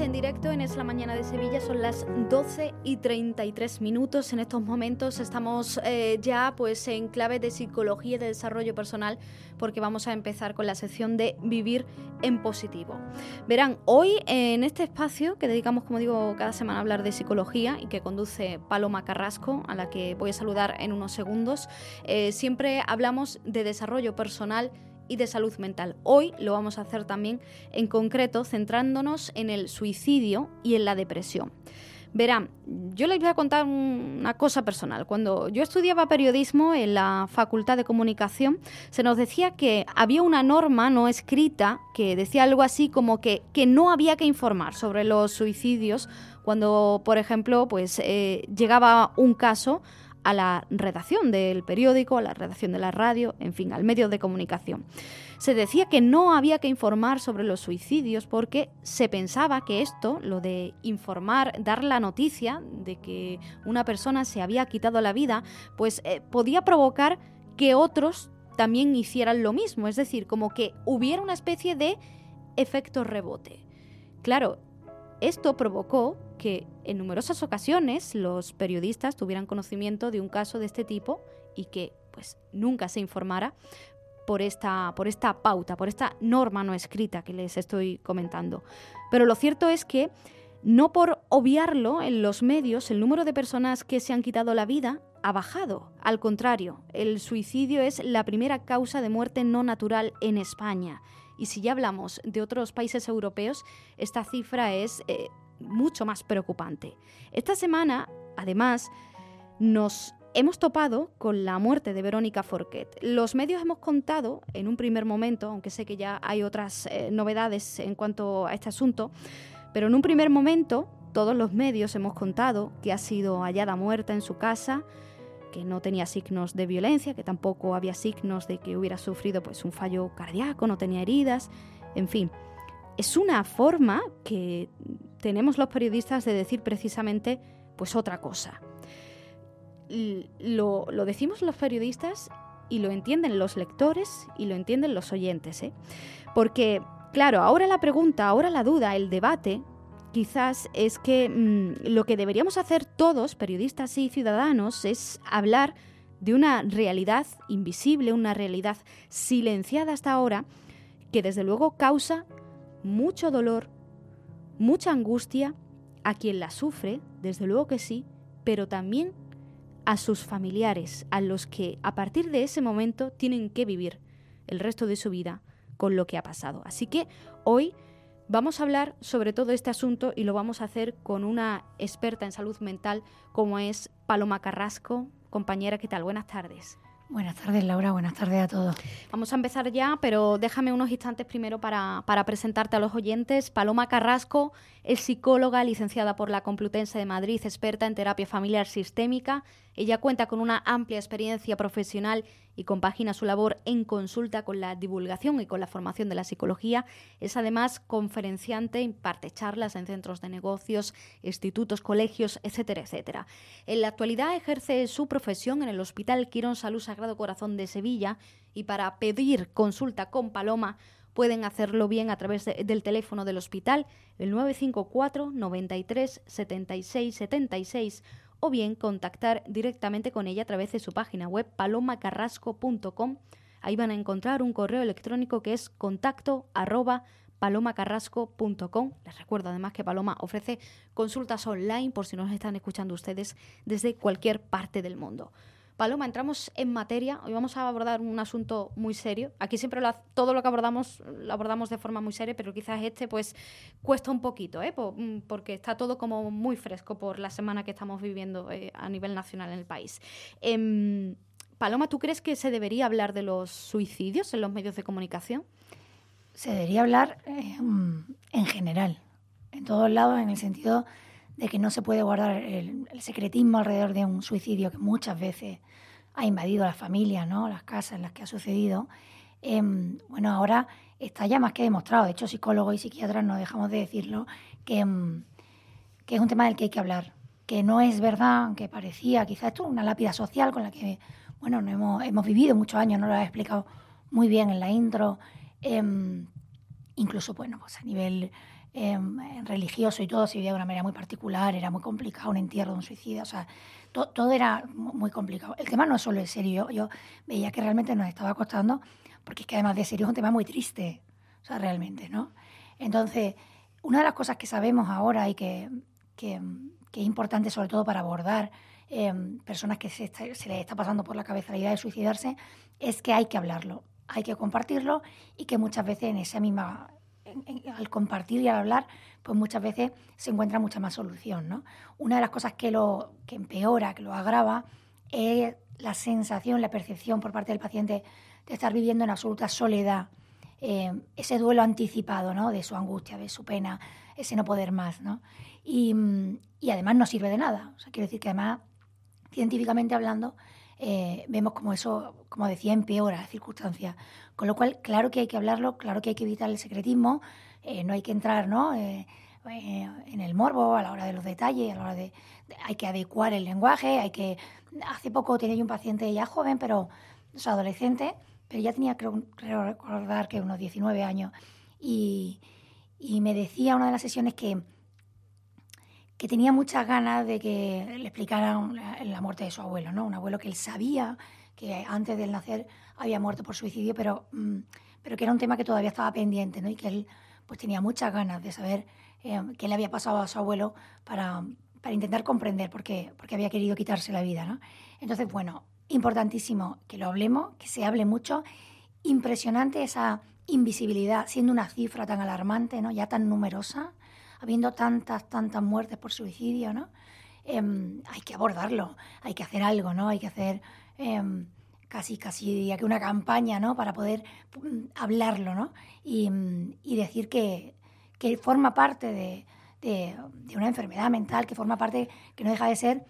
En directo en Es la Mañana de Sevilla, son las 12 y 33 minutos. En estos momentos estamos eh, ya pues en clave de psicología y de desarrollo personal porque vamos a empezar con la sección de vivir en positivo. Verán, hoy en este espacio que dedicamos, como digo, cada semana a hablar de psicología y que conduce Paloma Carrasco, a la que voy a saludar en unos segundos, eh, siempre hablamos de desarrollo personal y de salud mental. Hoy lo vamos a hacer también en concreto centrándonos en el suicidio y en la depresión. Verán, yo les voy a contar una cosa personal. Cuando yo estudiaba periodismo en la Facultad de Comunicación, se nos decía que había una norma no escrita que decía algo así como que, que no había que informar sobre los suicidios cuando, por ejemplo, pues eh, llegaba un caso a la redacción del periódico, a la redacción de la radio, en fin, al medio de comunicación. Se decía que no había que informar sobre los suicidios porque se pensaba que esto, lo de informar, dar la noticia de que una persona se había quitado la vida, pues eh, podía provocar que otros también hicieran lo mismo, es decir, como que hubiera una especie de efecto rebote. Claro, esto provocó que en numerosas ocasiones los periodistas tuvieran conocimiento de un caso de este tipo y que pues nunca se informara por esta, por esta pauta, por esta norma no escrita que les estoy comentando. Pero lo cierto es que no por obviarlo en los medios, el número de personas que se han quitado la vida ha bajado. Al contrario, el suicidio es la primera causa de muerte no natural en España. Y si ya hablamos de otros países europeos, esta cifra es eh, mucho más preocupante. Esta semana, además, nos hemos topado con la muerte de Verónica Forquet. Los medios hemos contado en un primer momento, aunque sé que ya hay otras eh, novedades en cuanto a este asunto, pero en un primer momento todos los medios hemos contado que ha sido hallada muerta en su casa, que no tenía signos de violencia, que tampoco había signos de que hubiera sufrido pues un fallo cardíaco, no tenía heridas, en fin. Es una forma que tenemos los periodistas de decir precisamente pues otra cosa. Lo, decimos los periodistas y lo entienden los lectores y lo entienden los oyentes. ¿eh? Porque, claro, ahora la pregunta, ahora la duda, el debate, quizás es que mm, lo que deberíamos hacer todos, periodistas y ciudadanos, es hablar de una realidad invisible, una realidad silenciada hasta ahora, que desde luego causa mucho dolor, mucha angustia a quien la sufre, desde luego que sí, pero también a sus familiares, a los que a partir de ese momento tienen que vivir el resto de su vida con lo que ha pasado. Así que hoy vamos a hablar sobre todo este asunto y lo vamos a hacer con una experta en salud mental como es Paloma Carrasco. Compañera, ¿qué tal? Buenas tardes. Buenas tardes, Laura. Buenas tardes a todos. Vamos a empezar ya, pero déjame unos instantes primero para, para, presentarte a los oyentes. Paloma Carrasco es psicóloga, licenciada por la Complutense de Madrid, experta en terapia familiar sistémica. Ella cuenta con una amplia experiencia profesional y compagina su labor en consulta con la divulgación y con la formación de la psicología. Es además conferenciante, imparte charlas en centros de negocios, institutos, colegios, etcétera, etcétera. En la actualidad ejerce su profesión en el Hospital Quirón Salud Sagrado Corazón de Sevilla y para pedir consulta con Paloma pueden hacerlo bien a través del teléfono del hospital, el 954 93 76 76 o bien contactar directamente con ella a través de su página web palomacarrasco.com. Ahí van a encontrar un correo electrónico que es contacto arroba palomacarrasco.com. Les recuerdo además que Paloma ofrece consultas online por si nos están escuchando ustedes desde cualquier parte del mundo. Paloma, entramos en materia. Hoy vamos a abordar un asunto muy serio. Aquí siempre todo lo que abordamos lo abordamos de forma muy seria, pero quizás este pues cuesta un poquito, ¿eh? Mm, porque está todo como muy fresco por la semana que estamos viviendo eh, a nivel nacional en el país. Em, Paloma, ¿tú crees que se debería hablar de los suicidios en los medios de comunicación? Se debería hablar eh, en general, en todos lados, en el sentido de que no se puede guardar el, secretismo alrededor de un suicidio que muchas veces ha invadido las familias, ¿no? las casas en las que ha sucedido, em, bueno, ahora está ya más que demostrado. De hecho, psicólogos y psiquiatras no dejamos de decirlo, que, em, que es un tema del que hay que hablar, que no es verdad, aunque parecía quizás esto una lápida social con la que, bueno, no hemos, hemos vivido muchos años, no lo he explicado muy bien en la intro, em, incluso, bueno, pues a nivel religioso y todo se vivía de una manera muy particular, era muy complicado un entierro un suicidio, o sea, todo era muy complicado. El tema no es solo el serio, yo, veía que realmente nos estaba costando, porque es que además de serio es un tema muy triste, o sea, realmente, ¿no? Entonces, una de las cosas que sabemos ahora y que, que, es importante sobre todo para abordar em, personas que se, se les está pasando por la cabeza la idea de suicidarse, es que hay que hablarlo, hay que compartirlo y que muchas veces en esa misma al compartir y al hablar, pues muchas veces se encuentra mucha más solución. ¿no? Una de las cosas que lo que empeora, que lo agrava, es la sensación, la percepción por parte del paciente de estar viviendo en absoluta soledad, eh, ese duelo anticipado ¿no? de su angustia, de su pena, ese no poder más. ¿no? Y, y además no sirve de nada. Quiero decir que además, científicamente hablando, eh, vemos como eso, como decía, empeora las circunstancias. Con lo cual, claro que hay que hablarlo, claro que hay que evitar el secretismo, eh, no hay que entrar ¿no? Eh, en el morbo a la hora de los detalles, a la hora de, hay que adecuar el lenguaje, hay que... Hace poco tenía yo un paciente ya joven, pero es adolescente, pero ya tenía, creo, creo, recordar que unos 19 años, y, y me decía una de las sesiones que que tenía muchas ganas de que le explicaran la, muerte de su abuelo, ¿no? Un abuelo que él sabía que antes de nacer había muerto por suicidio, pero, mm, pero que era un tema que todavía estaba pendiente, ¿no? Y que él pues tenía muchas ganas de saber eh, qué le había pasado a su abuelo para, para intentar comprender por qué, por qué había querido quitarse la vida, ¿no? Entonces, bueno, importantísimo que lo hablemos, que se hable mucho. Impresionante esa invisibilidad, siendo una cifra tan alarmante, ¿no? Ya tan numerosa habiendo tantas, tantas muertes por suicidio, ¿no? Em, hay que abordarlo, hay que hacer algo, ¿no? Hay que hacer em, casi, casi que una campaña, ¿no? Para poder mm, hablarlo, ¿no? Y, decir que, que, forma parte de, de, una enfermedad mental, que forma parte, que no deja de ser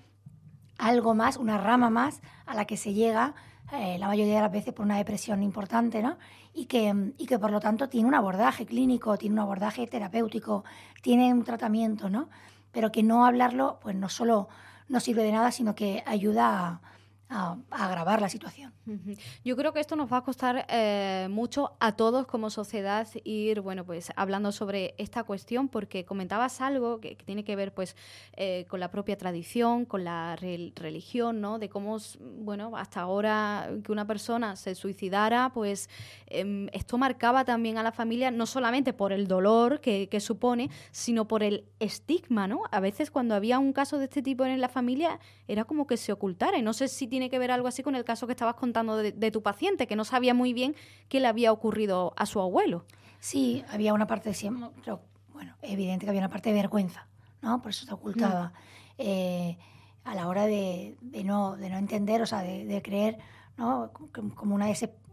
algo más, una rama más a la que se llega eh, la mayoría de las veces por una depresión importante, ¿no? Y que, y que por lo tanto tiene un abordaje clínico, tiene un abordaje terapéutico, tiene un tratamiento, ¿no? Pero que no hablarlo, pues no solo no sirve de nada, sino que ayuda a, a, agravar la situación. Yo creo que esto nos va a costar eh, mucho a todos como sociedad ir, bueno, pues hablando sobre esta cuestión, porque comentabas algo que, tiene que ver, pues, eh, con la propia tradición, con la religión, ¿no? De cómo, bueno, hasta ahora que una persona se suicidara, pues, em, esto marcaba también a la familia no solamente por el dolor que, que supone, sino por el estigma, ¿no? A veces cuando había un caso de este tipo en la familia era como que se ocultara y no sé si tiene que ver algo así con el caso que estabas contando de, tu paciente, que no sabía muy bien qué le había ocurrido a su abuelo. Sí, había una parte de pero bueno, evidente que había una parte de vergüenza, ¿no? Por eso se ocultaba. Mm. Eh, a la hora de, no, de no entender, o sea, de, creer, ¿no? Como una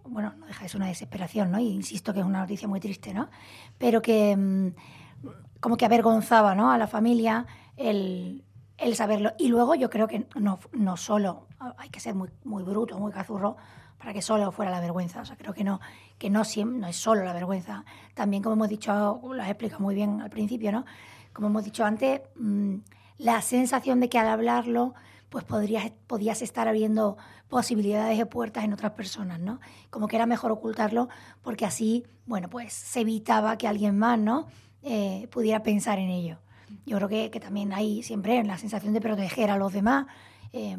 bueno, no deja de ser una desesperación, ¿no? Y insisto que es una noticia muy triste, ¿no? Pero que mm, como que avergonzaba, ¿no? A la familia el, el saberlo. Y luego yo creo que no, no solo, hay que ser muy, muy bruto, muy cazurro para que solo fuera la vergüenza. O sea, creo que no, que no, no es solo la vergüenza. También, como hemos dicho, lo has explicado muy bien al principio, ¿no? Como hemos dicho antes, mm, la sensación de que al hablarlo, pues podrías, podías estar abriendo posibilidades de puertas en otras personas, ¿no? Como que era mejor ocultarlo porque así, bueno, pues se evitaba que alguien más, ¿no? Eh, pudiera pensar en ello. Yo creo que, que también hay siempre la sensación de proteger a los demás eh,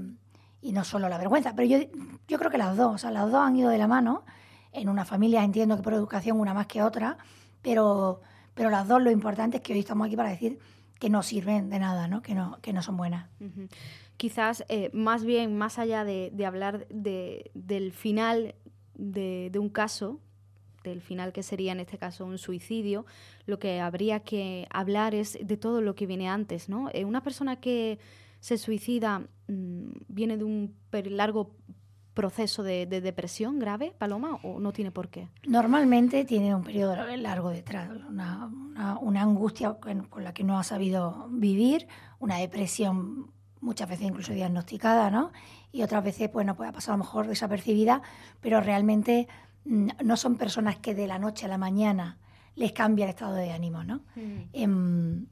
y no solo la vergüenza. Pero yo, yo creo que las dos, o sea, las dos han ido de la mano. En una familia entiendo que por educación una más que otra, pero, pero las dos lo importante es que hoy estamos aquí para decir que no sirven de nada, ¿no? Que, no, que no son buenas. Quizás eh, más bien, más allá de, de hablar de, del final de, de un caso, del final que sería en este caso un suicidio, lo que habría que hablar es de todo lo que viene antes, ¿no? Eh, una persona que se suicida mm, viene de un largo proceso de, depresión grave, Paloma, o no tiene por qué? Normalmente tiene un periodo largo detrás, una, angustia con, la que no ha sabido vivir, una depresión muchas veces incluso diagnosticada, ¿no? Y otras veces, bueno, puede pasar a lo mejor desapercibida, pero realmente no son personas que de la noche a la mañana les cambia el estado de ánimo, ¿no? Mm. Em,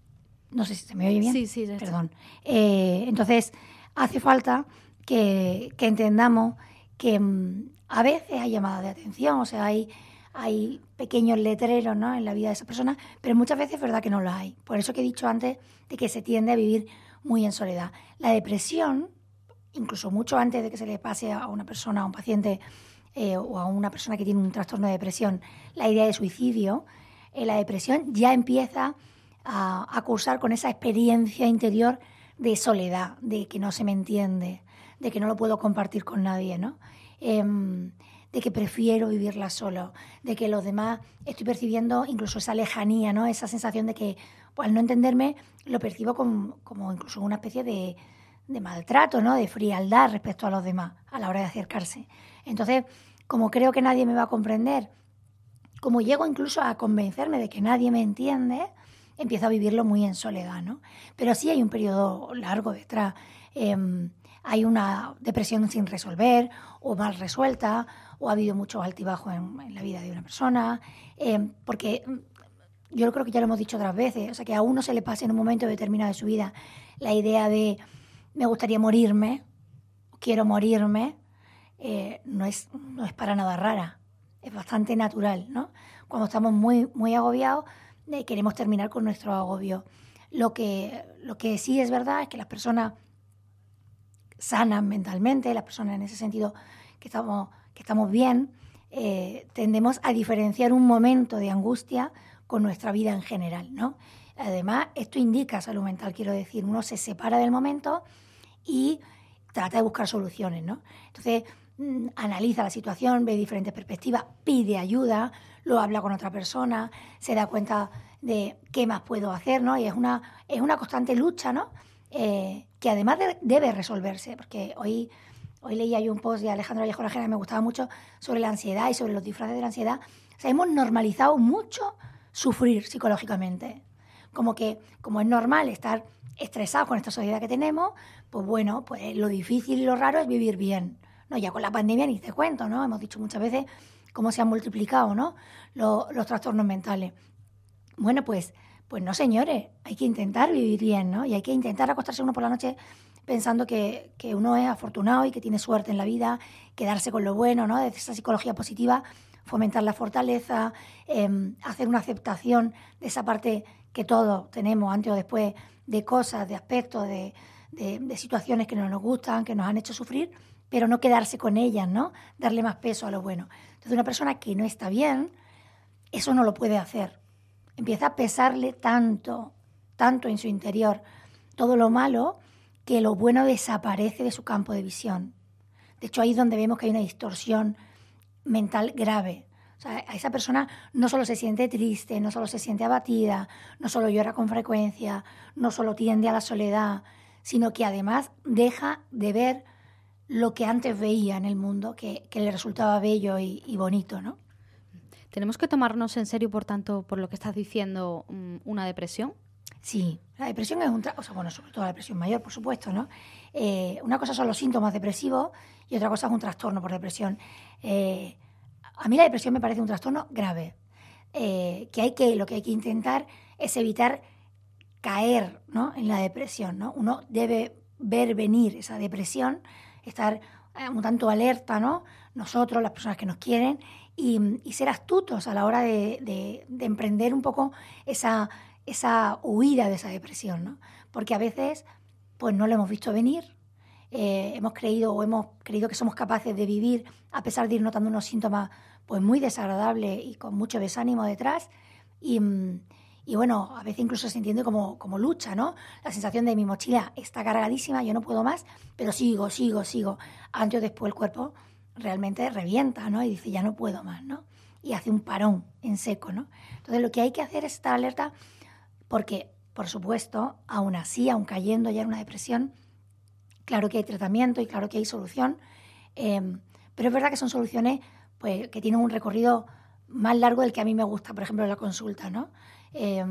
no sé si se me oye bien. Sí, sí, ya está. Perdón. Eh, entonces, hace falta que, que entendamos que mm, a veces hay llamadas de atención, o sea, hay, hay pequeños letreros ¿no? en la vida de esa persona, pero muchas veces es verdad que no lo hay. Por eso que he dicho antes de que se tiende a vivir muy en soledad. La depresión, incluso mucho antes de que se le pase a una persona, a un paciente eh, o a una persona que tiene un trastorno de depresión, la idea de suicidio, eh, la depresión ya empieza a, cursar con esa experiencia interior de soledad, de que no se me entiende, de que no lo puedo compartir con nadie, ¿no? Em, de que prefiero vivirla solo, de que los demás estoy percibiendo incluso esa lejanía, ¿no? Esa sensación de que pues, al no entenderme lo percibo como, como incluso una especie de, de maltrato, ¿no? De frialdad respecto a los demás a la hora de acercarse. Entonces, como creo que nadie me va a comprender, como llego incluso a convencerme de que nadie me entiende, empiezo a vivirlo muy en soledad, ¿no? Pero sí hay un periodo largo detrás. Em, hay una depresión sin resolver o mal resuelta, o ha habido muchos altibajos en, en la vida de una persona, em, porque mm, yo creo que ya lo hemos dicho otras veces, o sea, que a uno se le pase en un momento determinado de su vida la idea de me gustaría morirme, quiero morirme, eh, no, es, no es para nada rara, es bastante natural, ¿no? Cuando estamos muy, muy agobiados, eh, queremos terminar con nuestro agobio. Lo que, lo que sí es verdad es que las personas sanas mentalmente, las personas en ese sentido que estamos, que estamos bien, eh, tendemos a diferenciar un momento de angustia con nuestra vida en general, ¿no? Además, esto indica salud mental, quiero decir, uno se separa del momento y trata de buscar soluciones, ¿no? Entonces, mm, analiza la situación, ve diferentes perspectivas, pide ayuda, lo habla con otra persona, se da cuenta de qué más puedo hacer, ¿no? Y es una, es una constante lucha, ¿no? Eh, que además de- debe resolverse, porque hoy, hoy leía yo un post de Alejandro Vallejo que me gustaba mucho sobre la ansiedad y sobre los disfraces de la ansiedad. O sea, hemos normalizado mucho sufrir psicológicamente. Como que, como es normal estar estresados con esta sociedad que tenemos, pues bueno, pues lo difícil y lo raro es vivir bien. ¿no? Ya con la pandemia ni te cuento, ¿no? Hemos dicho muchas veces cómo se han multiplicado, ¿no? Los, trastornos mentales. Bueno, pues, pues no, señores, hay que intentar vivir bien, ¿no? Y hay que intentar acostarse uno por la noche pensando que, que uno es afortunado y que tiene suerte en la vida, quedarse con lo bueno, ¿no? Desde esa psicología positiva, fomentar la fortaleza, em, hacer una aceptación de esa parte que todos tenemos antes o después de cosas, de aspectos, de, de- de situaciones que no nos gustan, que nos han hecho sufrir, pero no quedarse con ellas, ¿no? Darle más peso a lo bueno. Entonces, una persona que no está bien, eso no lo puede hacer. Empieza a pesarle tanto, tanto en su interior todo lo malo, que lo bueno desaparece de su campo de visión. De hecho, ahí es donde vemos que hay una distorsión mental grave. O sea, a esa persona no solo se siente triste, no solo se siente abatida, no solo llora con frecuencia, no solo tiende a la soledad, sino que además deja de ver lo que antes veía en el mundo, que, que le resultaba bello y, bonito, ¿no? ¿Tenemos que tomarnos en serio, por tanto, por lo que estás diciendo, mm, una depresión? Sí, la depresión es un... O sea, bueno, sobre todo la depresión mayor, por supuesto, ¿no? Eh, una cosa son los síntomas depresivos y otra cosa es un trastorno por depresión. Eh, a mí la depresión me parece un trastorno grave, eh, que hay que, lo que hay que intentar es evitar caer ¿no? en la depresión, ¿no? Uno debe ver venir esa depresión, estar un tanto alerta, ¿no? Nosotros, las personas que nos quieren, y, ser astutos a la hora de emprender un poco esa, esa huida de esa depresión, ¿no? Porque a veces, pues no lo hemos visto venir, eh, hemos creído o hemos creído que somos capaces de vivir a pesar de ir notando unos síntomas pues muy desagradables y con mucho desánimo detrás y, mm, y bueno, a veces incluso se entiende como, como lucha, ¿no? La sensación de mi mochila está cargadísima, yo no puedo más, pero sigo, sigo, sigo. Antes o después el cuerpo realmente revienta, ¿no? Y dice, ya no puedo más, ¿no? Y hace un parón en seco, ¿no? Entonces lo que hay que hacer es estar alerta porque, por supuesto, aún así, aún cayendo ya en una depresión, claro que hay tratamiento y claro que hay solución, eh, pero es verdad que son soluciones pues, que tienen un recorrido más largo del que a mí me gusta, por ejemplo, la consulta, ¿no? Eh,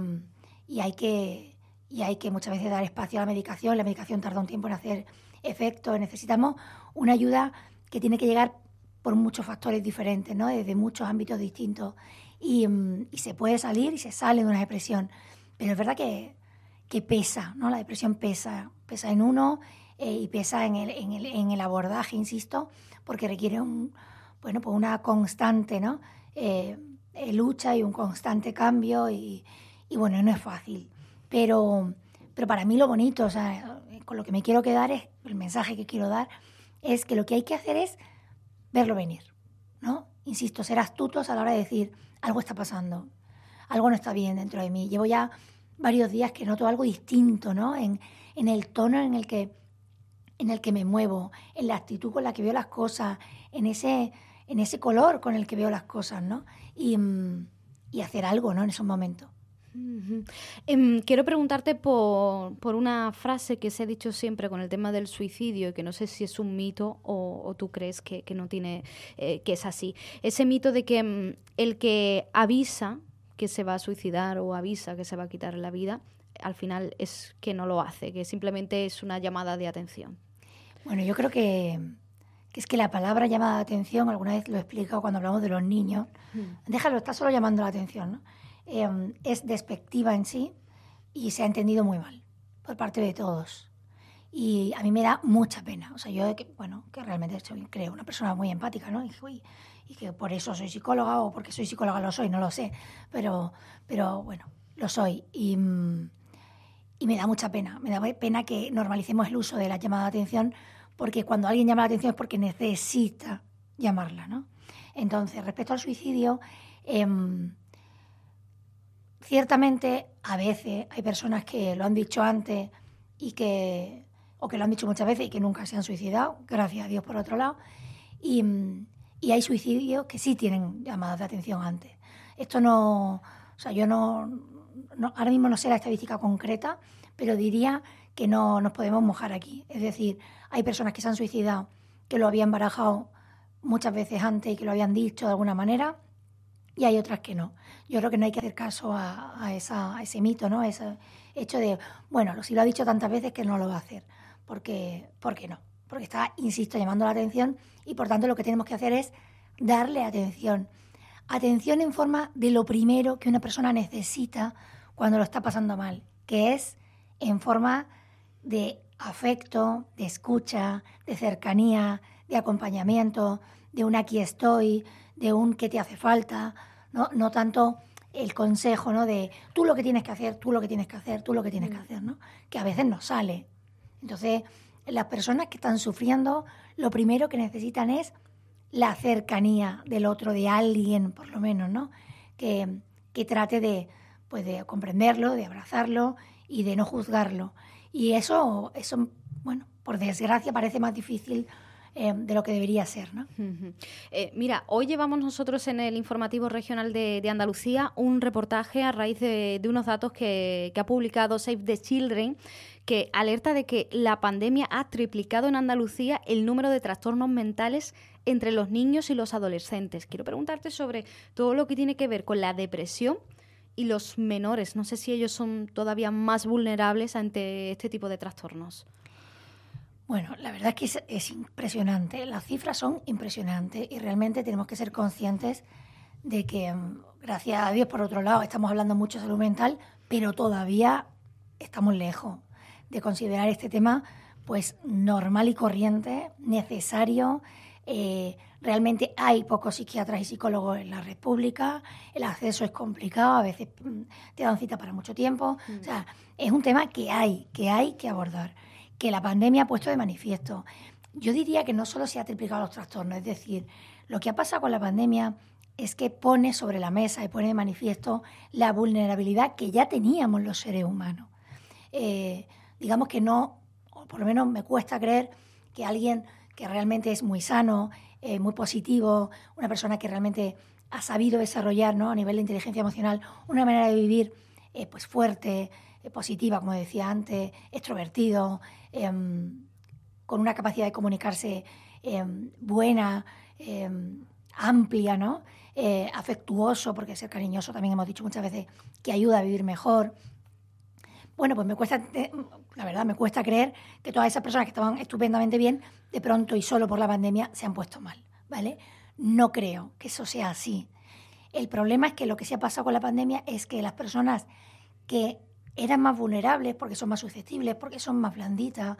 y hay que, y hay que muchas veces dar espacio a la medicación, la medicación tarda un tiempo en hacer efecto, necesitamos una ayuda que tiene que llegar por muchos factores diferentes, ¿no? desde muchos ámbitos distintos. Y, y, se puede salir y se sale de una depresión. Pero es verdad que, que pesa, ¿no? la depresión pesa, pesa en uno eh, y pesa en el, en, el, en el, abordaje, insisto, porque requiere un, bueno, pues una constante ¿no? Eh, eh, lucha y un constante cambio y, y, bueno, no es fácil. Pero, pero para mí lo bonito, o sea, con lo que me quiero quedar es, el mensaje que quiero dar, es que lo que hay que hacer es verlo venir, ¿no? Insisto, ser astutos a la hora de decir, algo está pasando, algo no está bien dentro de mí. Llevo ya varios días que noto algo distinto, ¿no? En, en el tono en el que en el que me muevo, en la actitud con la que veo las cosas, en ese, en ese color con el que veo las cosas, ¿no? Y, mm, y hacer algo, ¿no? En esos momentos. eh, quiero preguntarte por, por, una frase que se ha dicho siempre con el tema del suicidio y que no sé si es un mito o, o tú crees que, que no tiene, eh, que es así. Ese mito de que mm, el que avisa que se va a suicidar o avisa que se va a quitar la vida, al final es que no lo hace, que simplemente es una llamada de atención. Bueno, yo creo que, que es que la palabra llamada de atención, alguna vez lo he explicado cuando hablamos de los niños, mm. déjalo, está solo llamando la atención, ¿no? eh, es despectiva en sí y se ha entendido muy mal por parte de todos. Y a mí me da mucha pena. O sea, yo, bueno, que realmente soy, creo, una persona muy empática, ¿no? Y, uy, y, que por eso soy psicóloga o porque soy psicóloga lo soy, no lo sé. Pero, pero bueno, lo soy. Y, y me da mucha pena. Me da pena que normalicemos el uso de la llamada de atención porque cuando alguien llama la atención es porque necesita llamarla, ¿no? Entonces, respecto al suicidio, eh, Ciertamente, a veces hay personas que lo han dicho antes y que, o que lo han dicho muchas veces y que nunca se han suicidado, gracias a Dios por otro lado, y, hay suicidios que sí tienen llamadas de atención antes. Esto no, o sea, yo no, ahora mismo no sé la estadística concreta, pero diría que no nos podemos mojar aquí. Es decir, hay personas que se han suicidado que lo habían barajado muchas veces antes y que lo habían dicho de alguna manera, y hay otras que no. Yo creo que no hay que hacer caso a, a, esa, a ese mito, ¿no? ese hecho de, bueno, si lo ha dicho tantas veces que no lo va a hacer. Porque, ¿Por qué no? Porque está, insisto, llamando la atención y por tanto lo que tenemos que hacer es darle atención. Atención en forma de lo primero que una persona necesita cuando lo está pasando mal, que es en forma de afecto, de escucha, de cercanía, de acompañamiento, de un aquí estoy, de un qué te hace falta, no, no tanto el consejo ¿no? de tú lo que tienes que hacer, tú lo que tienes que hacer, tú lo que tienes que hacer, ¿no? que a veces no sale. Entonces, las personas que están sufriendo, lo primero que necesitan es la cercanía del otro, de alguien por lo menos, ¿no? que, que trate de, pues, de comprenderlo, de abrazarlo y de no juzgarlo. Y eso, eso, bueno, por desgracia parece más difícil eh, de lo que debería ser. ¿no? Eh, mira, hoy llevamos nosotros en el informativo regional de, de Andalucía un reportaje a raíz de, de unos datos que, que, ha publicado Save the Children que alerta de que la pandemia ha triplicado en Andalucía el número de trastornos mentales entre los niños y los adolescentes. Quiero preguntarte sobre todo lo que tiene que ver con la depresión y los menores. No sé si ellos son todavía más vulnerables ante este tipo de trastornos. Bueno, la verdad es que es, es, impresionante. Las cifras son impresionantes y realmente tenemos que ser conscientes de que, mm, gracias a Dios, por otro lado, estamos hablando mucho de salud mental, pero todavía estamos lejos de considerar este tema pues normal y corriente, necesario. Eh, realmente hay pocos psiquiatras y psicólogos en la República, el acceso es complicado, a veces mm, te dan cita para mucho tiempo. Mm. O sea, es un tema que hay, que hay que abordar que la pandemia ha puesto de manifiesto. Yo diría que no solo se ha triplicado los trastornos, es decir, lo que ha pasado con la pandemia es que pone sobre la mesa y pone de manifiesto la vulnerabilidad que ya teníamos los seres humanos. Eh, digamos que no, o por lo menos me cuesta creer que alguien que realmente es muy sano, eh, muy positivo, una persona que realmente ha sabido desarrollar ¿no? a nivel de inteligencia emocional una manera de vivir eh, pues fuerte, eh, positiva, como decía antes, extrovertido, eh, con una capacidad de comunicarse eh, buena, amplia, ¿no? afectuoso, porque ser cariñoso también hemos dicho muchas veces que ayuda a vivir mejor. bueno, pues me cuesta, la verdad, me cuesta creer que todas esas personas que estaban estupendamente bien, de pronto y solo por la pandemia se han puesto mal, ¿vale? No creo que eso sea así. El problema es que lo que se ha pasado con la pandemia es que las personas que eran más vulnerables porque son más susceptibles, porque son más blanditas,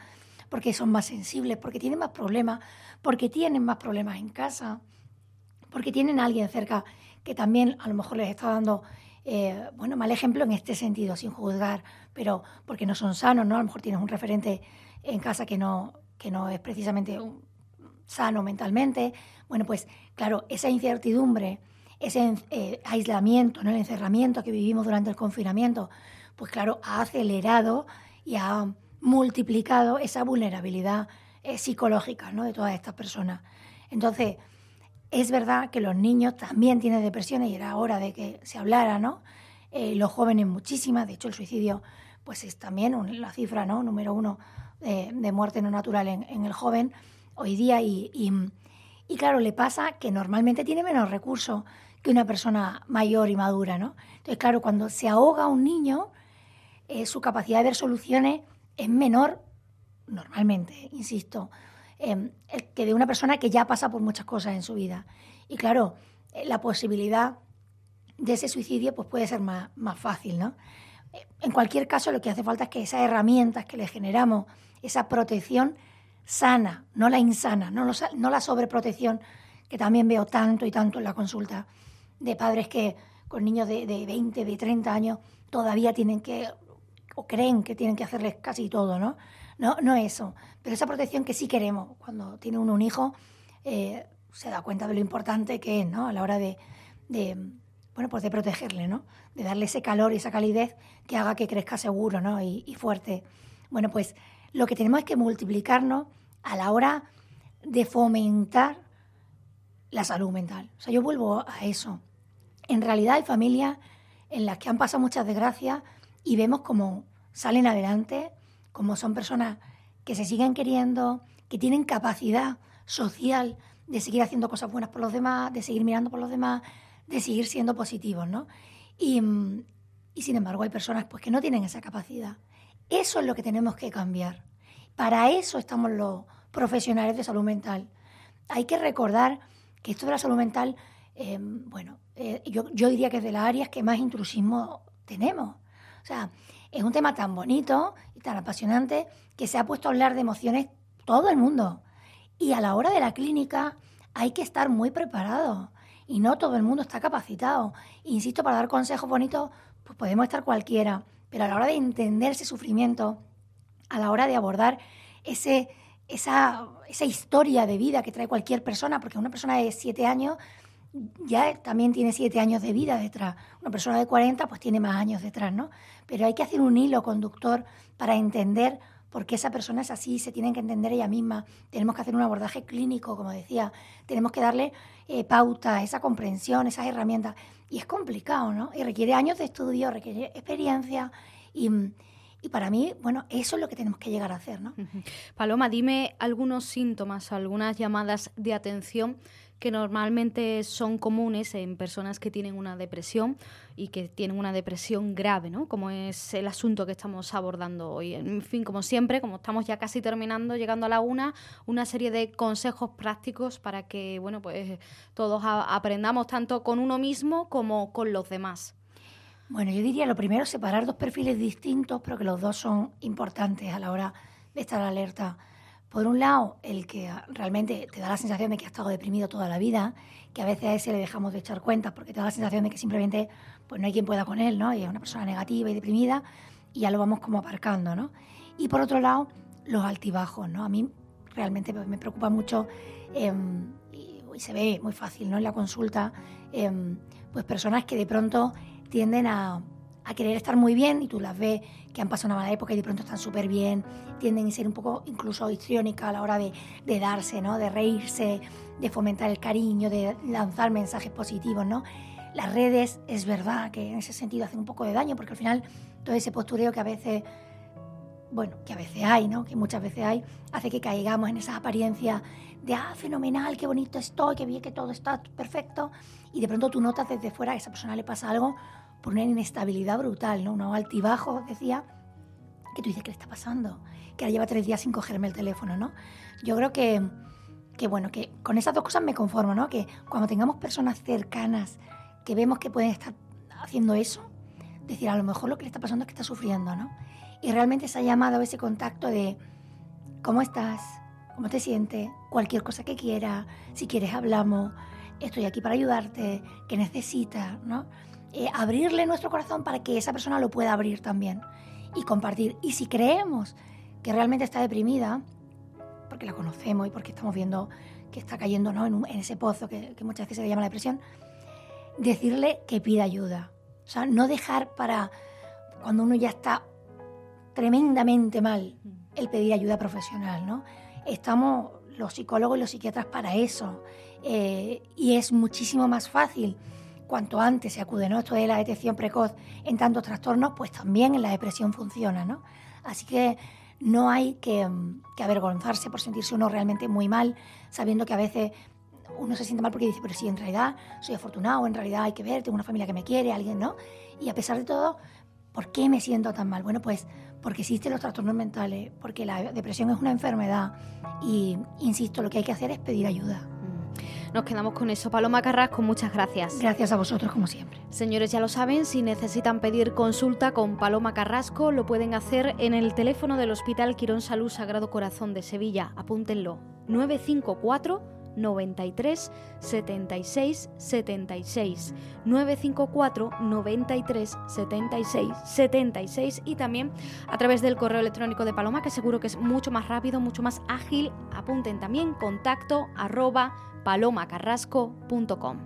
porque son más sensibles, porque tienen más problemas, porque tienen más problemas en casa, porque tienen a alguien cerca que también a lo mejor les está dando eh, bueno, mal ejemplo en este sentido, sin juzgar, pero porque no son sanos, ¿no? A lo mejor tienes un referente en casa que no, que no es precisamente sano mentalmente. Bueno, pues claro, esa incertidumbre, ese eh, aislamiento, ¿no? el encerramiento que vivimos durante el confinamiento, pues claro, ha acelerado y ha multiplicado esa vulnerabilidad eh, psicológica ¿no? de todas estas personas. Entonces, es verdad que los niños también tienen depresiones y era hora de que se hablara, ¿no? Eh, los jóvenes muchísimas, de hecho el suicidio pues es también la cifra ¿no? número uno de, muerte no natural en, el joven hoy día y, y, claro, le pasa que normalmente tiene menos recursos que una persona mayor y madura, ¿no? Entonces, claro, cuando se ahoga un niño, eh, su capacidad de ver soluciones es menor, normalmente, insisto, em, que de una persona que ya pasa por muchas cosas en su vida. Y claro, eh, la posibilidad de ese suicidio pues puede ser más, más fácil, ¿no? En cualquier caso, lo que hace falta es que esas herramientas que le generamos, esa protección sana, no la insana, no, no la sobreprotección, que también veo tanto y tanto en la consulta de padres que con niños de, de 20, de 30 años todavía tienen que o creen que tienen que hacerles casi todo, ¿no? No, no eso. Pero esa protección que sí queremos cuando tiene un hijo, eh, se da cuenta de lo importante que es, ¿no? A la hora de, bueno, pues de protegerle, ¿no? De darle ese calor y esa calidez que haga que crezca seguro, ¿no? Y, y fuerte. Bueno, pues lo que tenemos es que multiplicarnos a la hora de fomentar la salud mental. O sea, yo vuelvo a eso. En realidad hay familias en las que han pasado muchas desgracias y vemos cómo salen adelante, cómo son personas que se siguen queriendo, que tienen capacidad social de seguir haciendo cosas buenas por los demás, de seguir mirando por los demás, de seguir siendo positivos, ¿no? Y, sin embargo hay personas pues, que no tienen esa capacidad. Eso es lo que tenemos que cambiar. Para eso estamos los profesionales de salud mental. Hay que recordar que esto de la salud mental, eh, bueno, eh, yo, yo diría que es de las áreas que más intrusismo tenemos. O sea, es un tema tan bonito y tan apasionante que se ha puesto a hablar de emociones todo el mundo. Y a la hora de la clínica hay que estar muy preparado y no todo el mundo está capacitado. Insisto, para dar consejos bonitos, pues podemos estar cualquiera, pero a la hora de entender ese sufrimiento, a la hora de abordar ese, esa, esa historia de vida que trae cualquier persona, porque una persona de siete años ya también tiene siete años de vida detrás. Una persona de 40 pues tiene más años detrás, ¿no? Pero hay que hacer un hilo conductor para entender por qué esa persona es así, se tienen que entender ella misma. Tenemos que hacer un abordaje clínico, como decía. Tenemos que darle eh, pauta, esa comprensión, esas herramientas. Y es complicado, ¿no? Y requiere años de estudio, requiere experiencia y... Y para mí, bueno, eso es lo que tenemos que llegar a hacer, ¿no? Paloma, dime algunos síntomas, algunas llamadas de atención que normalmente son comunes en personas que tienen una depresión y que tienen una depresión grave, ¿no? Como es el asunto que estamos abordando hoy. En fin, como siempre, como estamos ya casi terminando, llegando a la una, una serie de consejos prácticos para que, bueno, pues todos aprendamos tanto con uno mismo como con los demás. Bueno, yo diría lo primero separar dos perfiles distintos, pero que los dos son importantes a la hora de estar alerta por un lado, el que realmente te da la sensación de que ha estado deprimido toda la vida, que a veces a ese le dejamos de echar cuentas porque te da la sensación de que simplemente pues no hay quien pueda con él, ¿no? Y es una persona negativa y deprimida y ya lo vamos como aparcando, ¿no? Y por otro lado, los altibajos, ¿no? A mí realmente me preocupa mucho em, y, se ve muy fácil, ¿no? En la consulta, em, pues personas que de pronto tienden a, a querer estar muy bien y tú las ves que han pasado una mala época y de pronto están súper bien, tienden a ser un poco incluso histriónicas a la hora de, de, darse, ¿no? de reírse, de fomentar el cariño, de lanzar mensajes positivos. ¿no? Las redes es verdad que en ese sentido hacen un poco de daño porque al final todo ese postureo que a veces, bueno, que a veces hay, ¿no? que muchas veces hay, hace que caigamos en esa apariencia de, ah, fenomenal, qué bonito estoy, qué bien que todo está perfecto, y de pronto tú notas desde fuera que a esa persona le pasa algo por una inestabilidad brutal, ¿no? unos altibajos, decía, que tú dices, ¿qué le está pasando? Que ahora lleva tres días sin cogerme el teléfono, ¿no? Yo creo que, que, bueno, que con esas dos cosas me conformo, ¿no? Que cuando tengamos personas cercanas que vemos que pueden estar haciendo eso, decir, a lo mejor lo que le está pasando es que está sufriendo, ¿no? Y realmente esa llamada o ese contacto de, ¿cómo estás? ¿Cómo te sientes? Cualquier cosa que quiera, si quieres hablamos, estoy aquí para ayudarte, ¿qué necesitas? ¿no? Eh, abrirle nuestro corazón para que esa persona lo pueda abrir también y compartir. Y si creemos que realmente está deprimida, porque la conocemos y porque estamos viendo que está cayendo ¿no? en, ese pozo que, que, muchas veces se le llama la depresión, decirle que pida ayuda. O sea, no dejar para cuando uno ya está tremendamente mal el pedir ayuda profesional, ¿no? Estamos los psicólogos y los psiquiatras para eso. Eh, y es muchísimo más fácil cuanto antes se acude, ¿no? Esto de la detección precoz en tantos trastornos, pues también en la depresión funciona, ¿no? Así que no hay que, que, avergonzarse por sentirse uno realmente muy mal, sabiendo que a veces uno se siente mal porque dice, pero sí, en realidad soy afortunado, en realidad hay que ver, tengo una familia que me quiere, alguien, ¿no? Y a pesar de todo, ¿por qué me siento tan mal? Bueno, pues porque existen los trastornos mentales, porque la depresión es una enfermedad y, insisto, lo que hay que hacer es pedir ayuda. Nos quedamos con eso. Paloma Carrasco, muchas gracias. Gracias a vosotros, como siempre. Señores, ya lo saben, si necesitan pedir consulta con Paloma Carrasco, lo pueden hacer en el teléfono del Hospital Quirón Salud Sagrado Corazón de Sevilla. Apúntenlo. 954 93 76 76 954 93 76 76 y también a través del correo electrónico de Paloma que seguro que es mucho más rápido, mucho más ágil. Apunten también contacto arroba palomacarrasco.com.